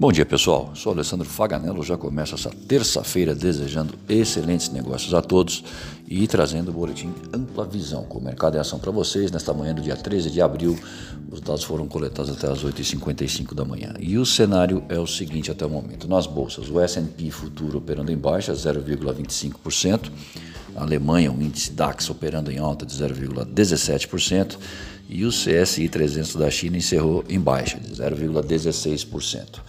Bom dia pessoal, sou Alessandro Faganello, já começo essa terça-feira desejando excelentes negócios a todos e trazendo o boletim Ampla Visão com o mercado em ação para vocês nesta manhã do dia 13 de abril. Os dados foram coletados até as 8h55 da manhã e o cenário é o seguinte até o momento. Nas bolsas, o S&P futuro operando em baixa, 0,25%, a Alemanha, o índice DAX operando em alta de 0,17%, e o CSI 300 da China encerrou em baixa de 0,16%.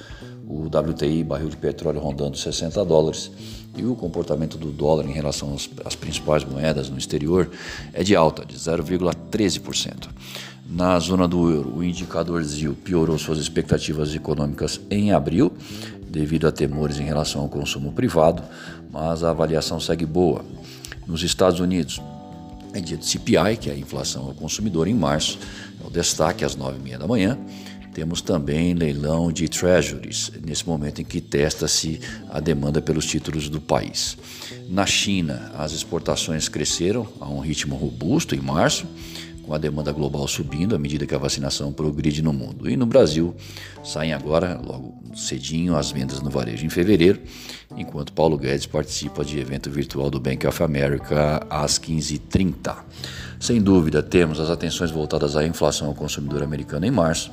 O WTI, barril de petróleo rondando 60 dólares, e o comportamento do dólar em relação às, principais moedas no exterior é de alta, de 0,13%. Na zona do euro, o indicador ZIL piorou suas expectativas econômicas em abril, devido a temores em relação ao consumo privado, mas a avaliação segue boa. Nos Estados Unidos, é dia de CPI, que é a inflação ao consumidor em março, é o destaque às 9h30 da manhã. Temos também leilão de treasuries, nesse momento em que testa-se a demanda pelos títulos do país. Na China, as exportações cresceram a um ritmo robusto em março, com a demanda global subindo à medida que a vacinação progride no mundo. E no Brasil, saem agora, logo cedinho, as vendas no varejo em fevereiro, enquanto Paulo Guedes participa de evento virtual do Bank of America às 15h30. Sem dúvida, temos as atenções voltadas à inflação ao consumidor americano em março.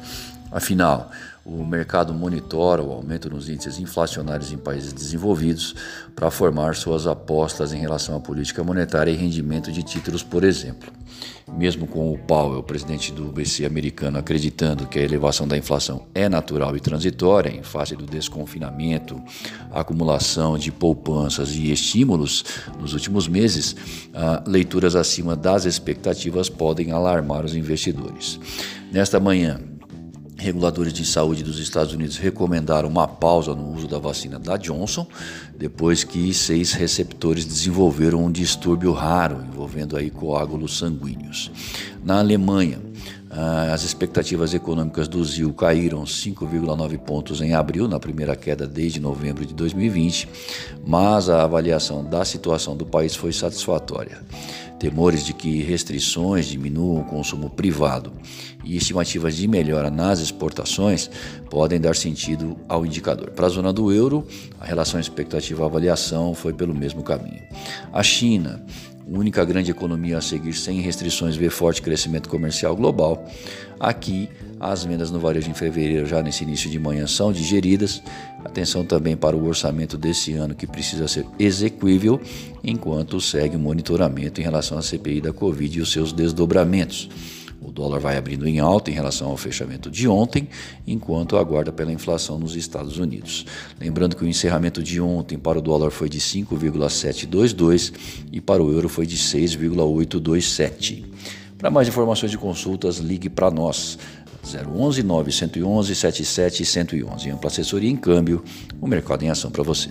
Afinal, o mercado monitora o aumento nos índices inflacionários em países desenvolvidos para formar suas apostas em relação à política monetária e rendimento de títulos, por exemplo. Mesmo com o Powell, o presidente do BC americano, acreditando que a elevação da inflação é natural e transitória em face do desconfinamento, acumulação de poupanças e estímulos nos últimos meses, leituras acima das expectativas podem alarmar os investidores. Nesta manhã, Reguladores de saúde dos Estados Unidos recomendaram uma pausa no uso da vacina da Johnson, depois que seis receptores desenvolveram um distúrbio raro envolvendo aí coágulos sanguíneos. Na Alemanha, as expectativas econômicas do ZIL caíram 5,9 pontos em abril, na primeira queda desde novembro de 2020, mas a avaliação da situação do país foi satisfatória temores de que restrições diminuam o consumo privado e estimativas de melhora nas exportações podem dar sentido ao indicador. Para a zona do euro, a relação expectativa-avaliação foi pelo mesmo caminho. A China única grande economia a seguir sem restrições vê forte crescimento comercial global. Aqui, as vendas no varejo em fevereiro, já nesse início de manhã, são digeridas. Atenção também para o orçamento desse ano, que precisa ser execuível, enquanto segue o monitoramento em relação à CPI da Covid e os seus desdobramentos. O dólar vai abrindo em alta em relação ao fechamento de ontem, enquanto aguarda pela inflação nos Estados Unidos. Lembrando que o encerramento de ontem para o dólar foi de 5,722 e para o euro foi de 6,827. Para mais informações e consultas, ligue para nós. 011 911 77 111. Ampla assessoria em câmbio, o mercado em ação para você.